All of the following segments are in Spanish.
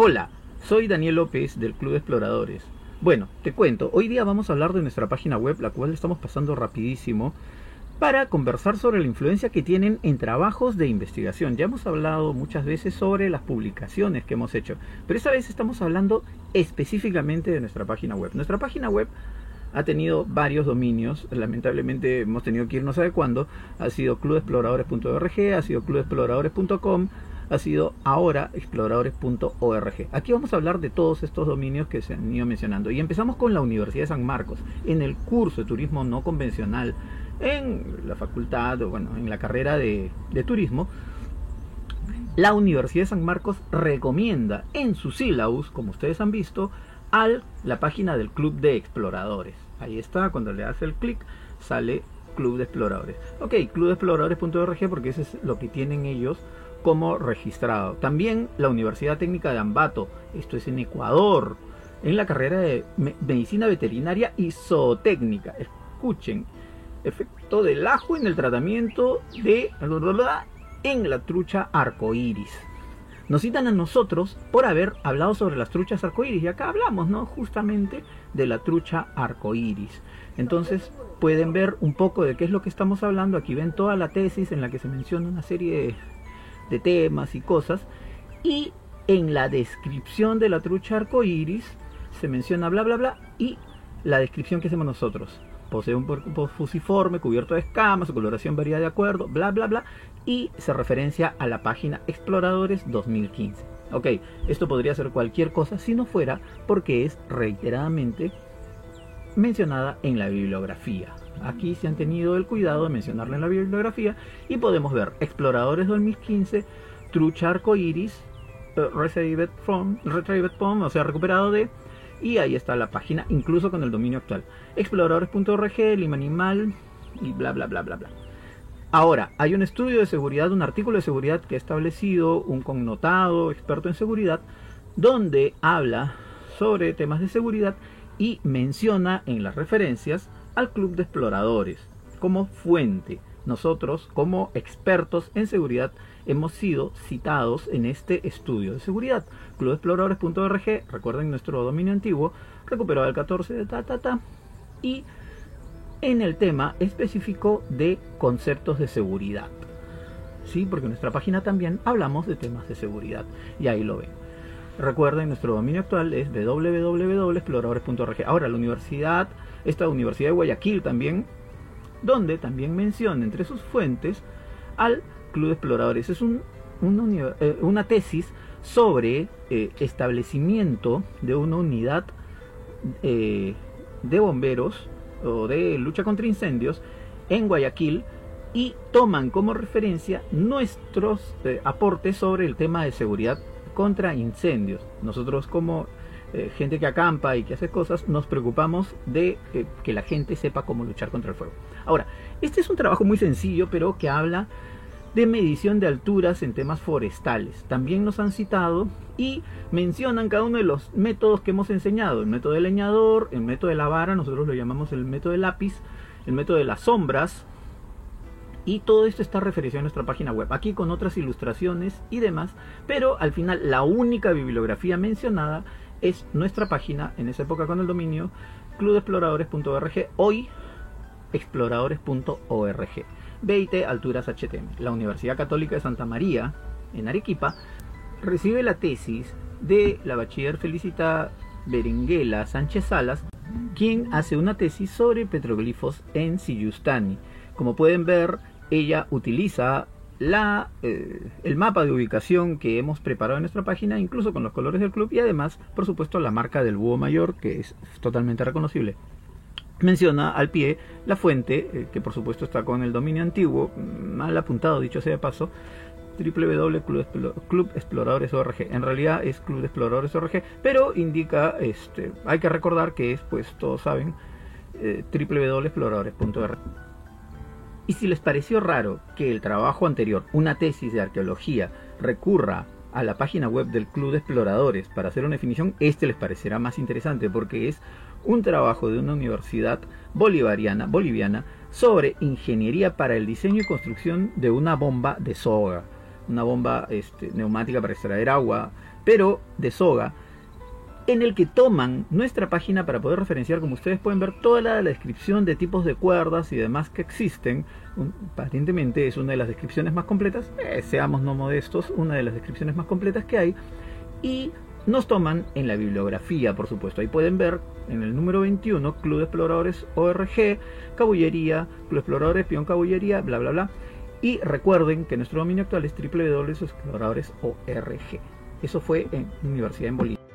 Hola, soy Daniel López del Club Exploradores. Bueno, te cuento, hoy día vamos a hablar de nuestra página web, la cual estamos pasando rapidísimo, para conversar sobre la influencia que tienen en trabajos de investigación. Ya hemos hablado muchas veces sobre las publicaciones que hemos hecho, pero esta vez estamos hablando específicamente de nuestra página web. Nuestra página web ha tenido varios dominios, lamentablemente hemos tenido que ir no sabe cuándo, ha sido clubexploradores.org, ha sido clubexploradores.com, ha sido ahora exploradores.org. Aquí vamos a hablar de todos estos dominios que se han ido mencionando. Y empezamos con la Universidad de San Marcos. En el curso de turismo no convencional, en la facultad, o bueno, en la carrera de, turismo, la Universidad de San Marcos recomienda en su sílabus, como ustedes han visto, a la página del Club de Exploradores. Ahí está, cuando le hace el clic, sale Club de Exploradores. Ok, clubexploradores.org porque eso es lo que tienen ellos como registrado. También la Universidad Técnica de Ambato, esto es en Ecuador, en la carrera de Medicina Veterinaria y Zootécnica. Escuchen, efecto del ajo en el tratamiento de en la trucha arcoíris. Nos citan a nosotros por haber hablado sobre las truchas arcoíris y acá hablamos, ¿no? Justamente de la trucha arcoíris. Entonces pueden ver un poco de qué es lo que estamos hablando. Aquí ven toda la tesis en la que se menciona una serie de de temas y cosas. Y en la descripción de la trucha arcoíris se menciona bla bla bla y la descripción que hacemos nosotros. Posee un cuerpo fusiforme, cubierto de escamas, su coloración varía de acuerdo, bla bla bla, y se referencia a la página Exploradores 2015. Ok, esto podría ser cualquier cosa si no fuera porque es reiteradamente mencionada en la bibliografía. Aquí se han tenido el cuidado de mencionarla en la bibliografía y podemos ver Exploradores 2015, Trucha Arco Iris, uh, Retrieved from, Retrieved from, o sea, recuperado de, y ahí está la página, incluso con el dominio actual. Exploradores.org, Lima Animal y bla bla bla bla bla. Ahora, hay un estudio de seguridad, un artículo de seguridad que ha establecido un connotado experto en seguridad, donde habla sobre temas de seguridad y menciona en las referencias al Club de Exploradores como fuente. Nosotros, como expertos en seguridad, hemos sido citados en este estudio de seguridad. Clubexploradores.org, recuerden nuestro dominio antiguo, recuperado el 14 de ta ta ta. Y en el tema específico de conceptos de seguridad. Sí, porque en nuestra página también hablamos de temas de seguridad. Y ahí lo ven. Recuerden, nuestro dominio actual es www.exploradores.org. Ahora, la universidad esta Universidad de Guayaquil también, donde también menciona entre sus fuentes al Club de Exploradores. Es eh, una tesis sobre eh, establecimiento de una unidad eh, de bomberos o de lucha contra incendios en Guayaquil y toman como referencia nuestros aportes sobre el tema de seguridad contra incendios. Nosotros como eh, gente que acampa y que hace cosas, nos preocupamos de eh, que la gente sepa cómo luchar contra el fuego. Ahora, este es un trabajo muy sencillo, pero que habla de medición de alturas en temas forestales. También nos han citado y mencionan cada uno de los métodos que hemos enseñado. El método del leñador, el método de la vara, nosotros lo llamamos el método del lápiz, el método de las sombras. Y todo esto está referenciado en nuestra página web, aquí con otras ilustraciones y demás, pero al final la única bibliografía mencionada es nuestra página, en esa época con el dominio, clubexploradores.org, hoy exploradores.org. BIT Alturas HTM. La Universidad Católica de Santa María, en Arequipa, recibe la tesis de la bachiller Felicita Berenguela Sánchez Salas, quien hace una tesis sobre petroglifos en Siyustani. Como pueden ver, ella utiliza la, eh, el mapa de ubicación que hemos preparado en nuestra página, incluso con los colores del club y además, por supuesto, la marca del búho mayor, que es totalmente reconocible. Menciona al pie la fuente, eh, que por supuesto está con el dominio antiguo, mal apuntado, dicho sea de paso, www.clubexploradores.org. En realidad es Club de Exploradores.org, pero indica, este, hay que recordar que es, pues todos saben, eh. Y si les pareció raro que el trabajo anterior, una tesis de arqueología, recurra a la página web del Club de Exploradores para hacer una definición, este les parecerá más interesante porque es un trabajo de una universidad bolivariana, boliviana sobre ingeniería para el diseño y construcción de una bomba de soga. una bomba este, neumática para extraer agua, pero de soga, en el que toman nuestra página para poder referenciar, como ustedes pueden ver, toda la, descripción de tipos de cuerdas y demás que existen. aparentemente es una de las descripciones más completas, eh, seamos no modestos, una de las descripciones más completas que hay. Y nos toman en la bibliografía, por supuesto. Ahí pueden ver en el número 21, Club de Exploradores ORG, Cabullería, Club Exploradores, Pion Cabullería, bla, bla, bla. Y recuerden que nuestro dominio actual es www.exploradores.org. Eso fue en Universidad en Bolivia.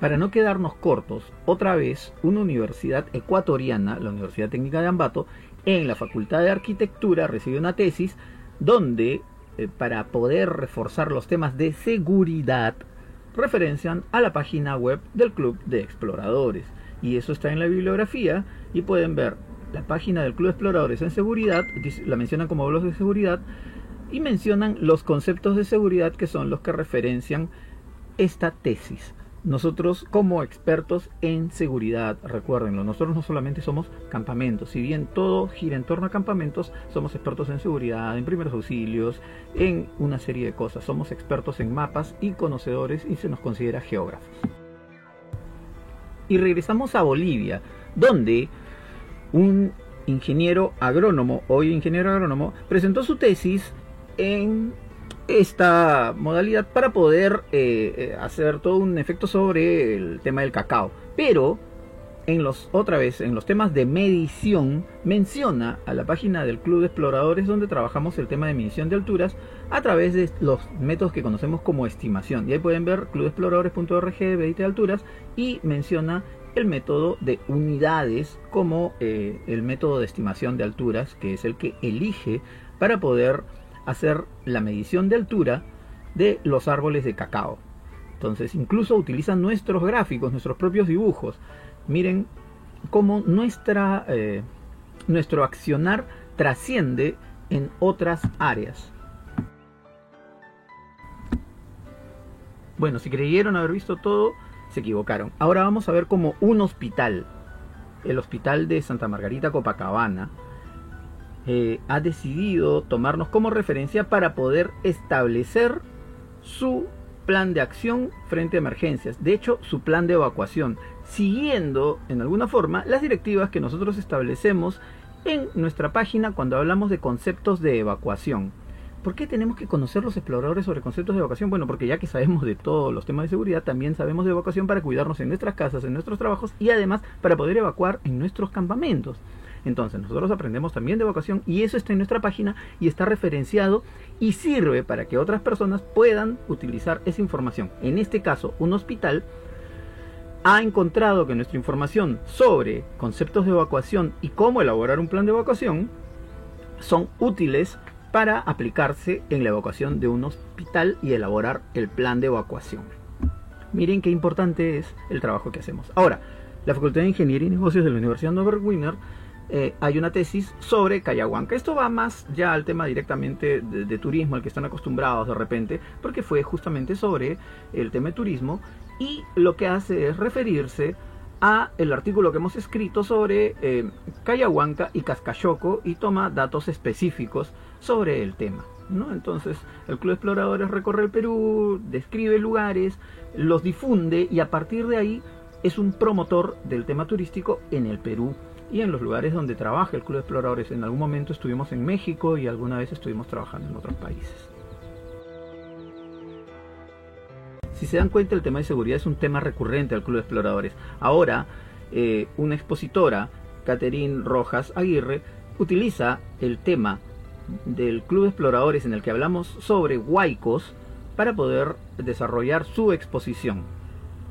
Para no quedarnos cortos, otra vez una universidad ecuatoriana, la Universidad Técnica de Ambato, en la Facultad de Arquitectura recibe una tesis donde, eh, para poder reforzar los temas de seguridad, referencian a la página web del Club de Exploradores. Y eso está en la bibliografía y pueden ver la página del Club de Exploradores en seguridad, la mencionan como blogs de seguridad y mencionan los conceptos de seguridad que son los que referencian esta tesis nosotros como expertos en seguridad, recuérdenlo, nosotros no solamente somos campamentos, si bien todo gira en torno a campamentos, somos expertos en seguridad, en primeros auxilios, en una serie de cosas, somos expertos en mapas y conocedores y se nos considera geógrafos. Y regresamos a Bolivia, donde un ingeniero agrónomo, hoy ingeniero agrónomo, presentó su tesis en esta modalidad para poder eh, eh, hacer todo un efecto sobre el tema del cacao. Pero en los otra vez en los temas de medición menciona a la página del Club de Exploradores donde trabajamos el tema de medición de alturas a través de los métodos que conocemos como estimación. Y ahí pueden ver clubexploradores.org de alturas y menciona el método de unidades como eh, el método de estimación de alturas que es el que elige para poder hacer la medición de altura de los árboles de cacao. Entonces, incluso utilizan nuestros gráficos, nuestros propios dibujos. Miren cómo nuestra, eh, nuestro accionar trasciende en otras áreas. Bueno, si creyeron haber visto todo, se equivocaron. Ahora vamos a ver cómo un hospital, el hospital de Santa Margarita Copacabana, eh, ha decidido tomarnos como referencia para poder establecer su plan de acción frente a emergencias. De hecho, su plan de evacuación, siguiendo en alguna forma las directivas que nosotros establecemos en nuestra página cuando hablamos de conceptos de evacuación. ¿Por qué tenemos que conocer los exploradores sobre conceptos de evacuación? Bueno, porque ya que sabemos de todos los temas de seguridad, también sabemos de evacuación para cuidarnos en nuestras casas, en nuestros trabajos y además para poder evacuar en nuestros campamentos. Entonces, nosotros aprendemos también de vocación y eso está en nuestra página y está referenciado y sirve para que otras personas puedan utilizar esa información. En este caso, un hospital ha encontrado que nuestra información sobre conceptos de evacuación y cómo elaborar un plan de evacuación son útiles para aplicarse en la evacuación de un hospital y elaborar el plan de evacuación. Miren qué importante es el trabajo que hacemos. Ahora, la Facultad de Ingeniería y Negocios de la Universidad Norbert Wiener eh, hay una tesis sobre Cayahuanca. Esto va más ya al tema directamente de, turismo, al que están acostumbrados de repente, porque fue justamente sobre el tema de turismo y lo que hace es referirse a el artículo que hemos escrito sobre eh, Cayahuanca y Cascachoco y toma datos específicos sobre el tema. Entonces, el Club de Exploradores recorre el Perú, describe lugares, los difunde y a partir de ahí es un promotor del tema turístico en el Perú y en los lugares donde trabaja el Club de Exploradores. En algún momento estuvimos en México y alguna vez estuvimos trabajando en otros países. Si se dan cuenta, el tema de seguridad es un tema recurrente al Club de Exploradores. Ahora, eh, una expositora, Catherine Rojas Aguirre, utiliza el tema del Club de Exploradores en el que hablamos sobre huaicos para poder desarrollar su exposición.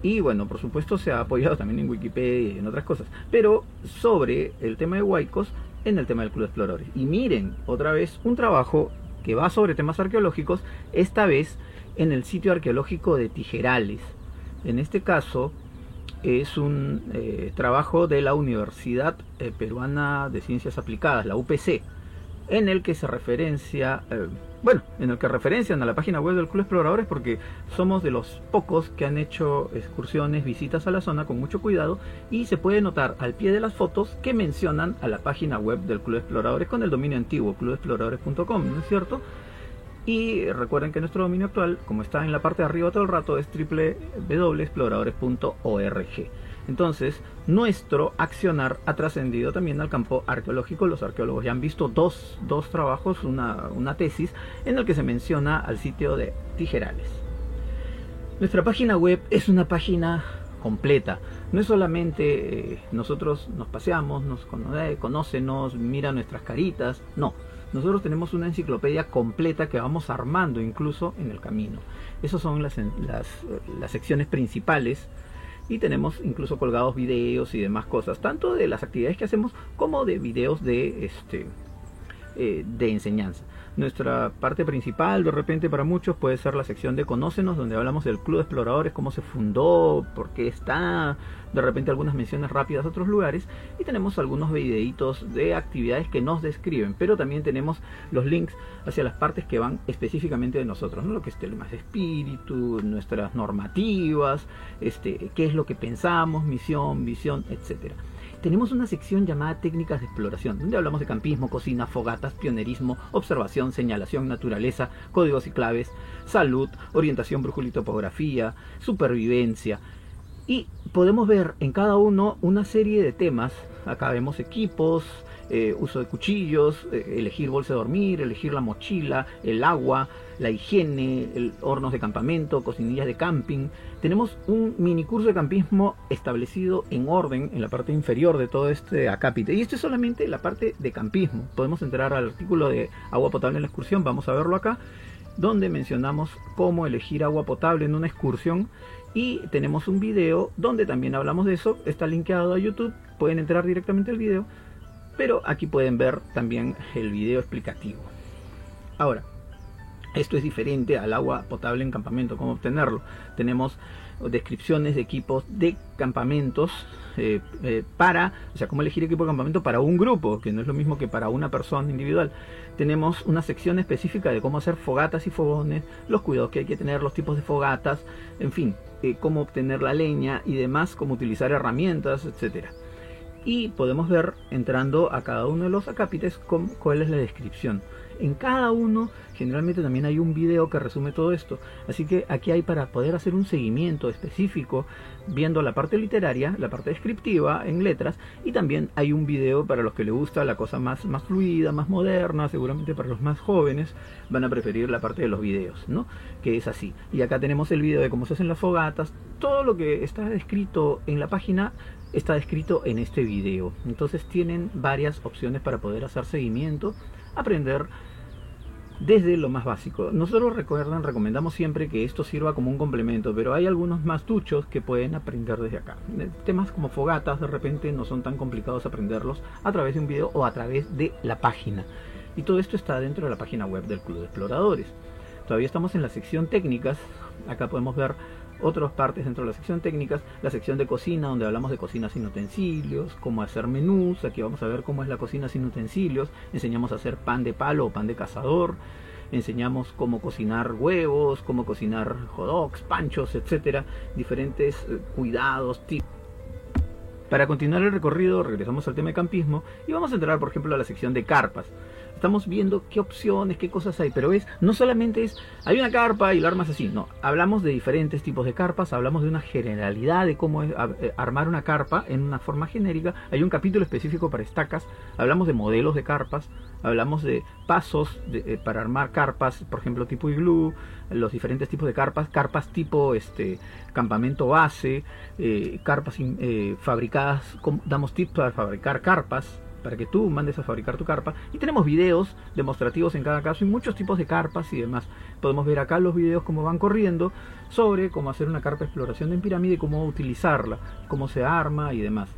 Y bueno, por supuesto se ha apoyado también en Wikipedia y en otras cosas. Pero sobre el tema de Huaycos en el tema del Club de Exploradores. Y miren, otra vez un trabajo que va sobre temas arqueológicos, esta vez en el sitio arqueológico de Tijerales. En este caso es un eh, trabajo de la Universidad eh, Peruana de Ciencias Aplicadas, la UPC, en el que se referencia... Eh, bueno, en el que referencian a la página web del Club Exploradores porque somos de los pocos que han hecho excursiones, visitas a la zona con mucho cuidado y se puede notar al pie de las fotos que mencionan a la página web del Club Exploradores con el dominio antiguo clubexploradores.com, ¿no es cierto? Y recuerden que nuestro dominio actual, como está en la parte de arriba todo el rato, es www.exploradores.org. Entonces, nuestro accionar ha trascendido también al campo arqueológico. Los arqueólogos ya han visto dos, dos trabajos, una, una tesis, en el que se menciona al sitio de Tijerales. Nuestra página web es una página completa. No es solamente eh, nosotros nos paseamos, nos conoce, nos mira nuestras caritas, no. Nosotros tenemos una enciclopedia completa que vamos armando incluso en el camino. Esas son las, las, las secciones principales y tenemos incluso colgados videos y demás cosas, tanto de las actividades que hacemos como de videos de, este, eh, de enseñanza. Nuestra parte principal, de repente para muchos, puede ser la sección de Conócenos, donde hablamos del Club de Exploradores, cómo se fundó, por qué está, de repente algunas menciones rápidas a otros lugares, y tenemos algunos videitos de actividades que nos describen, pero también tenemos los links hacia las partes que van específicamente de nosotros, ¿no? lo que es el más espíritu, nuestras normativas, este, qué es lo que pensamos, misión, visión, etcétera tenemos una sección llamada técnicas de exploración, donde hablamos de campismo, cocina, fogatas, pionerismo, observación, señalación, naturaleza, códigos y claves, salud, orientación, brújula y topografía, supervivencia. Y podemos ver en cada uno una serie de temas. Acá vemos equipos, eh, uso de cuchillos, eh, elegir bolsa de dormir, elegir la mochila, el agua, la higiene, el hornos de campamento, cocinillas de camping. Tenemos un mini curso de campismo establecido en orden en la parte inferior de todo este acápite. Y esto es solamente la parte de campismo. Podemos entrar al artículo de agua potable en la excursión, vamos a verlo acá, donde mencionamos cómo elegir agua potable en una excursión. Y tenemos un video donde también hablamos de eso. Está linkeado a YouTube. Pueden entrar directamente al video. Pero aquí pueden ver también el video explicativo. Ahora, esto es diferente al agua potable en campamento, cómo obtenerlo. Tenemos descripciones de equipos de campamentos eh, eh, para, o sea, cómo elegir equipo de campamento para un grupo, que no es lo mismo que para una persona individual. Tenemos una sección específica de cómo hacer fogatas y fogones, los cuidados que hay que tener, los tipos de fogatas, en fin, eh, cómo obtener la leña y demás, cómo utilizar herramientas, etcétera. Y podemos ver entrando a cada uno de los acápites cuál es la descripción. En cada uno generalmente también hay un video que resume todo esto. Así que aquí hay para poder hacer un seguimiento específico viendo la parte literaria, la parte descriptiva en letras y también hay un video para los que les gusta la cosa más, más fluida, más moderna, seguramente para los más jóvenes van a preferir la parte de los videos, ¿no? Que es así. Y acá tenemos el video de cómo se hacen las fogatas, todo lo que está descrito en la página está descrito en este video. Entonces tienen varias opciones para poder hacer seguimiento, aprender desde lo más básico. Nosotros recuerdan, recomendamos siempre que esto sirva como un complemento, pero hay algunos más tuchos que pueden aprender desde acá. Temas como fogatas de repente no son tan complicados aprenderlos a través de un video o a través de la página. Y todo esto está dentro de la página web del Club de Exploradores. Todavía estamos en la sección técnicas. Acá podemos ver otras partes dentro de la sección técnicas, la sección de cocina donde hablamos de cocina sin utensilios, cómo hacer menús, aquí vamos a ver cómo es la cocina sin utensilios, enseñamos a hacer pan de palo o pan de cazador, enseñamos cómo cocinar huevos, cómo cocinar hot panchos, etcétera, diferentes eh, cuidados, tips. Para continuar el recorrido, regresamos al tema de campismo y vamos a entrar, por ejemplo, a la sección de carpas estamos viendo qué opciones, qué cosas hay, pero es no solamente es hay una carpa y la armas así, no, hablamos de diferentes tipos de carpas, hablamos de una generalidad de cómo es eh, armar una carpa en una forma genérica, hay un capítulo específico para estacas, hablamos de modelos de carpas, hablamos de pasos eh, para armar carpas, por ejemplo, tipo iglú, los diferentes tipos de carpas, carpas tipo este campamento base, eh, carpas fabricadas, damos tips para fabricar carpas, para que tú mandes a fabricar tu carpa. Y tenemos videos demostrativos en cada caso y muchos tipos de carpas y demás. Podemos ver acá los videos como van corriendo sobre cómo hacer una carpa de exploración en pirámide, cómo utilizarla, cómo se arma y demás.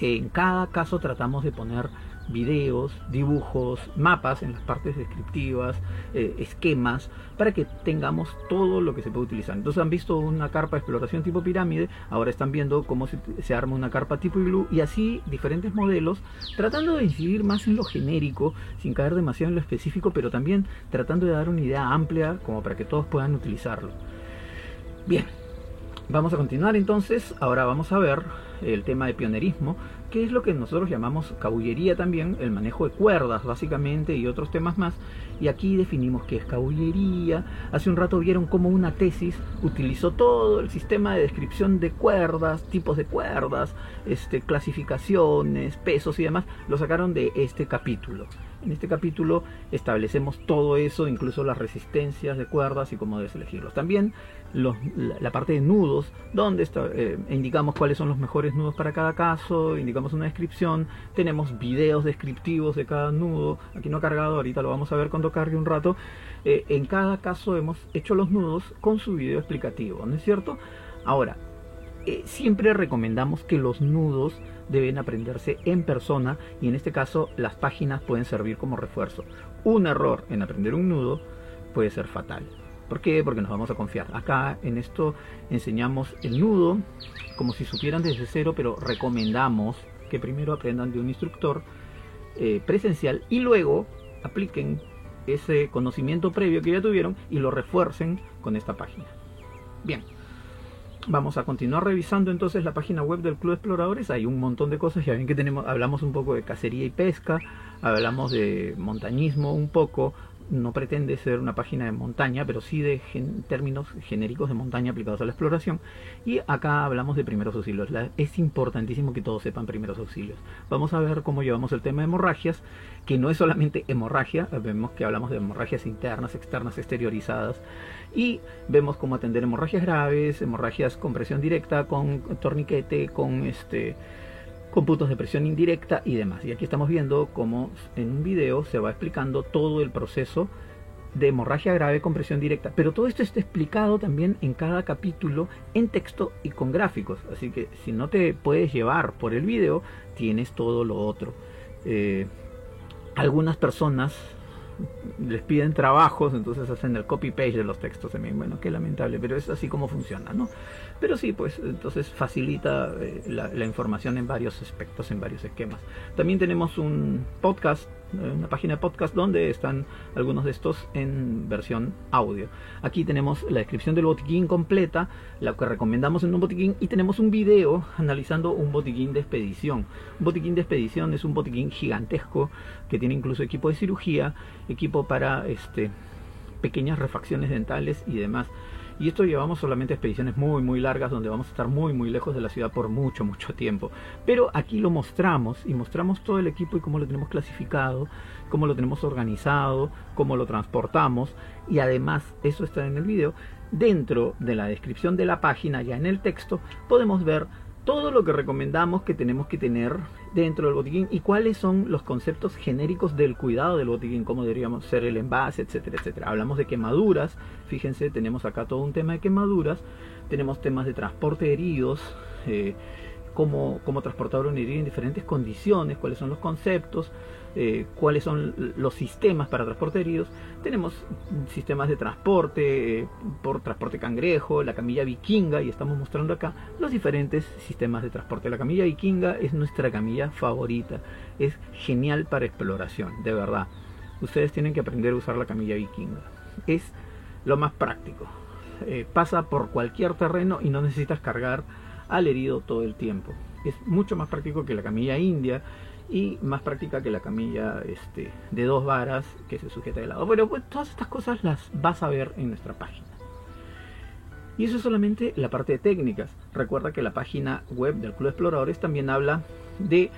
En cada caso tratamos de poner videos, dibujos, mapas en las partes descriptivas, eh, esquemas, para que tengamos todo lo que se puede utilizar. Entonces han visto una carpa de exploración tipo pirámide, ahora están viendo cómo se, arma una carpa tipo iglú y así diferentes modelos, tratando de incidir más en lo genérico, sin caer demasiado en lo específico, pero también tratando de dar una idea amplia como para que todos puedan utilizarlo. Bien, Vamos a continuar entonces, ahora vamos a ver el tema de pionerismo, que es lo que nosotros llamamos cabullería también, el manejo de cuerdas básicamente y otros temas más. Y aquí definimos qué es cabullería. Hace un rato vieron cómo una tesis utilizó todo el sistema de descripción de cuerdas, tipos de cuerdas, este, clasificaciones, pesos y demás, lo sacaron de este capítulo. En este capítulo establecemos todo eso, incluso las resistencias de cuerdas y cómo debes elegirlos. También la, parte de nudos, donde eh, indicamos cuáles son los mejores nudos para cada caso, indicamos una descripción, tenemos videos descriptivos de cada nudo, aquí no ha cargado, ahorita lo vamos a ver cuando cargue un rato. Eh, en cada caso hemos hecho los nudos con su video explicativo, ¿no es cierto? Ahora, eh, siempre recomendamos que los nudos deben aprenderse en persona y en este caso las páginas pueden servir como refuerzo. Un error en aprender un nudo puede ser fatal. ¿Por qué? Porque nos vamos a confiar. Acá en esto enseñamos el nudo como si supieran desde cero, pero recomendamos que primero aprendan de un instructor eh, presencial y luego apliquen ese conocimiento previo que ya tuvieron y lo refuercen con esta página. Bien. Vamos a continuar revisando entonces la página web del Club Exploradores. Hay un montón de cosas. Ya ven que tenemos, hablamos un poco de cacería y pesca, hablamos de montañismo un poco, no pretende ser una página de montaña, pero sí de términos genéricos de montaña aplicados a la exploración. Y acá hablamos de primeros auxilios. es importantísimo que todos sepan primeros auxilios. Vamos a ver cómo llevamos el tema de hemorragias, que no es solamente hemorragia, vemos que hablamos de hemorragias internas, externas, exteriorizadas, y vemos cómo atender hemorragias graves, hemorragias con presión directa, con torniquete, con este con puntos de presión indirecta y demás. Y aquí estamos viendo cómo en un video se va explicando todo el proceso de hemorragia grave con presión directa. Pero todo esto está explicado también en cada capítulo en texto y con gráficos. Así que si no te puedes llevar por el video, tienes todo lo otro. Eh, algunas personas les piden trabajos, entonces hacen el copy-paste de los textos también. Bueno, qué lamentable, pero es así como funciona, ¿no? Pero sí, pues entonces facilita eh, la, información en varios aspectos, en varios esquemas. También tenemos un podcast una página de podcast donde están algunos de estos en versión audio. Aquí tenemos la descripción del botiquín completa, la que recomendamos en un botiquín y tenemos un video analizando un botiquín de expedición. Un botiquín de expedición es un botiquín gigantesco que tiene incluso equipo de cirugía, equipo para este pequeñas refacciones dentales y demás. Y esto llevamos solamente expediciones muy, muy largas donde vamos a estar muy, muy lejos de la ciudad por mucho, mucho tiempo. Pero aquí lo mostramos y mostramos todo el equipo y cómo lo tenemos clasificado, cómo lo tenemos organizado, cómo lo transportamos. Y además, eso está en el video. Dentro de la descripción de la página, ya en el texto, podemos ver todo lo que recomendamos que tenemos que tener dentro del botiquín y cuáles son los conceptos genéricos del cuidado del botiquín, cómo deberíamos ser el envase, etcétera, etcétera. Hablamos de quemaduras, fíjense, tenemos acá todo un tema de quemaduras, tenemos temas de transporte de heridos, eh, cómo, cómo transportar un herido en diferentes condiciones, cuáles son los conceptos, eh, cuáles son los sistemas para transporte de heridos. Tenemos sistemas de transporte eh, por transporte cangrejo, la camilla vikinga, y estamos mostrando acá los diferentes sistemas de transporte. La camilla vikinga es nuestra camilla favorita, es genial para exploración, de verdad. Ustedes tienen que aprender a usar la camilla vikinga. Es lo más práctico. Eh, pasa por cualquier terreno y no necesitas cargar al herido todo el tiempo. Es mucho más práctico que la camilla india y más práctica que la camilla este, de dos varas que se sujeta de lado. Bueno, pues todas estas cosas las vas a ver en nuestra página. Y eso es solamente la parte de técnicas. Recuerda que la página web del Club de Exploradores también habla de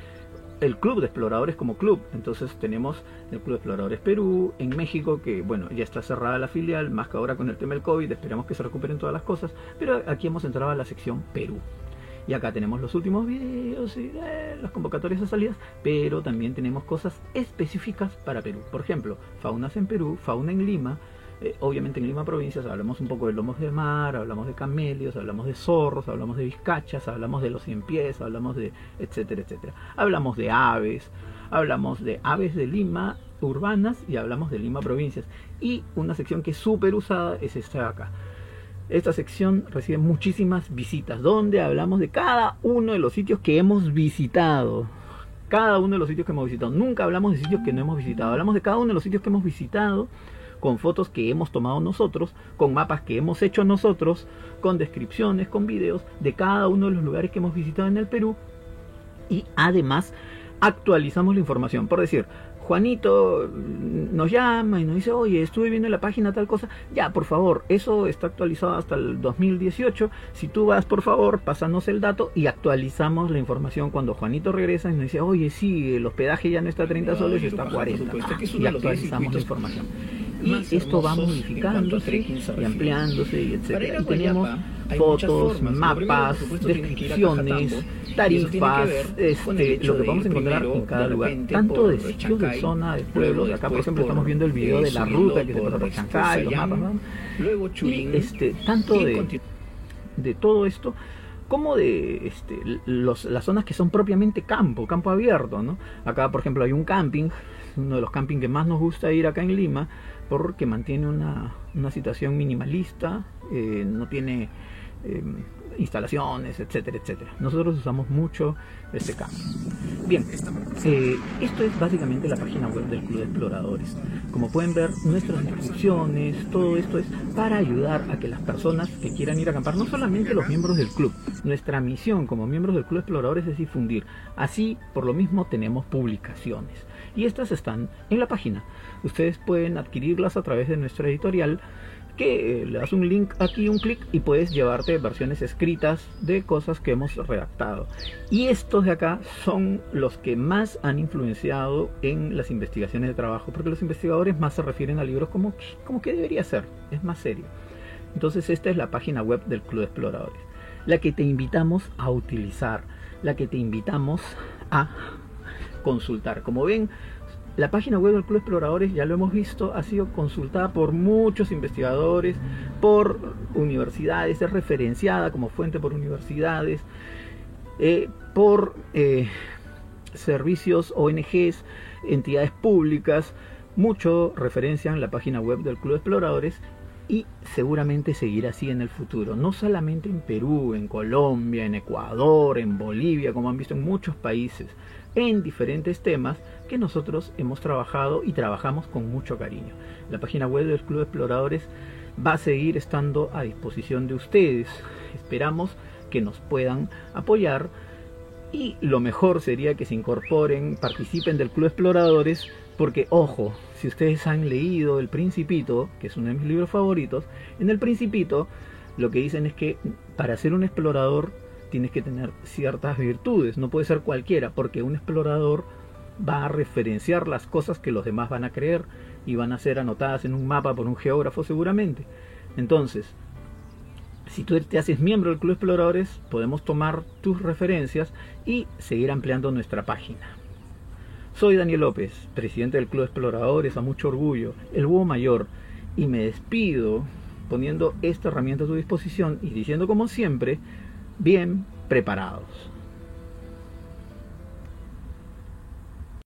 el Club de Exploradores como club. Entonces tenemos el Club de Exploradores Perú, en México, que bueno, ya está cerrada la filial, más que ahora con el tema del COVID, esperamos que se recuperen todas las cosas, pero aquí hemos entrado a la sección Perú. Y acá tenemos los últimos videos y eh, las convocatorias de salidas, pero también tenemos cosas específicas para Perú. Por ejemplo, faunas en Perú, fauna en Lima. Eh, obviamente en Lima provincias hablamos un poco de lomos de mar, hablamos de camelios, hablamos de zorros, hablamos de vizcachas, hablamos de los cien pies, hablamos de etcétera, etcétera. Hablamos de aves, hablamos de aves de Lima urbanas y hablamos de Lima provincias. Y una sección que es súper usada es esta de acá esta sección recibe muchísimas visitas, donde hablamos de cada uno de los sitios que hemos visitado. Cada uno de los sitios que hemos visitado. Nunca hablamos de sitios que no hemos visitado. Hablamos de cada uno de los sitios que hemos visitado con fotos que hemos tomado nosotros, con mapas que hemos hecho nosotros, con descripciones, con videos de cada uno de los lugares que hemos visitado en el Perú y además actualizamos la información. Por decir, Juanito nos llama y nos dice, oye, estuve viendo la página tal cosa. Ya, por favor, eso está actualizado hasta el 2018. Si tú vas, por favor, pásanos el dato y actualizamos la información cuando Juanito regresa y nos dice, oye, sí, el hospedaje ya no está a 30 soles, está a 40. Y actualizamos la información y esto va modificándose y ampliándose y etcétera. Y tenemos fotos, mapas, descripciones, tarifas, este, lo que vamos a encontrar en cada lugar, tanto de sitios de zona, de pueblos. Acá, por ejemplo, estamos viendo el video de la ruta que se pasa por Chancay, los mapas, y este, tanto de, de todo esto como de este, los, las zonas que son propiamente campo, campo abierto, ¿no? Acá, por ejemplo, hay un camping, uno de los campings que más nos gusta ir acá en Lima, porque mantiene una, una situación minimalista, eh, no tiene em, instalaciones, etcétera, etcétera. Nosotros usamos mucho este campo. Bien, eh, esto es básicamente la página web del Club de Exploradores. Como pueden ver, nuestras instrucciones, todo esto es para ayudar a que las personas que quieran ir a acampar, no solamente los miembros del club, nuestra misión como miembros del Club de Exploradores es difundir. Así, por lo mismo, tenemos publicaciones. Y estas están en la página. Ustedes pueden adquirirlas a través de nuestra editorial que eh, le das un link aquí, un clic y puedes llevarte versiones escritas de cosas que hemos redactado. Y estos de acá son los que más han influenciado en las investigaciones de trabajo, porque los investigadores más se refieren a libros como, como que debería ser, es más serio. Entonces esta es la página web del Club de Exploradores, la que te invitamos a utilizar, la que te invitamos a consultar. Como ven, la página web del Club Exploradores, ya lo hemos visto, ha sido consultada por muchos investigadores, por universidades, es referenciada como fuente por universidades, eh, por eh, servicios, ONGs, entidades públicas. Mucho referencian la página web del Club Exploradores y seguramente seguirá así en el futuro, no solamente en Perú, en Colombia, en Ecuador, en Bolivia, como han visto en muchos países en diferentes temas que nosotros hemos trabajado y trabajamos con mucho cariño. La página web del Club Exploradores va a seguir estando a disposición de ustedes. Esperamos que nos puedan apoyar y lo mejor sería que se incorporen, participen del Club Exploradores, porque ojo, si ustedes han leído El Principito, que es uno de mis libros favoritos, en El Principito lo que dicen es que para ser un explorador tienes que tener ciertas virtudes, no puede ser cualquiera, porque un explorador va a referenciar las cosas que los demás van a creer y van a ser anotadas en un mapa por un geógrafo seguramente. Entonces, si tú te haces miembro del Club Exploradores, podemos tomar tus referencias y seguir ampliando nuestra página. Soy Daniel López, presidente del Club Exploradores, a mucho orgullo, el búho mayor, y me despido poniendo esta herramienta a tu disposición y diciendo como siempre, bien preparados.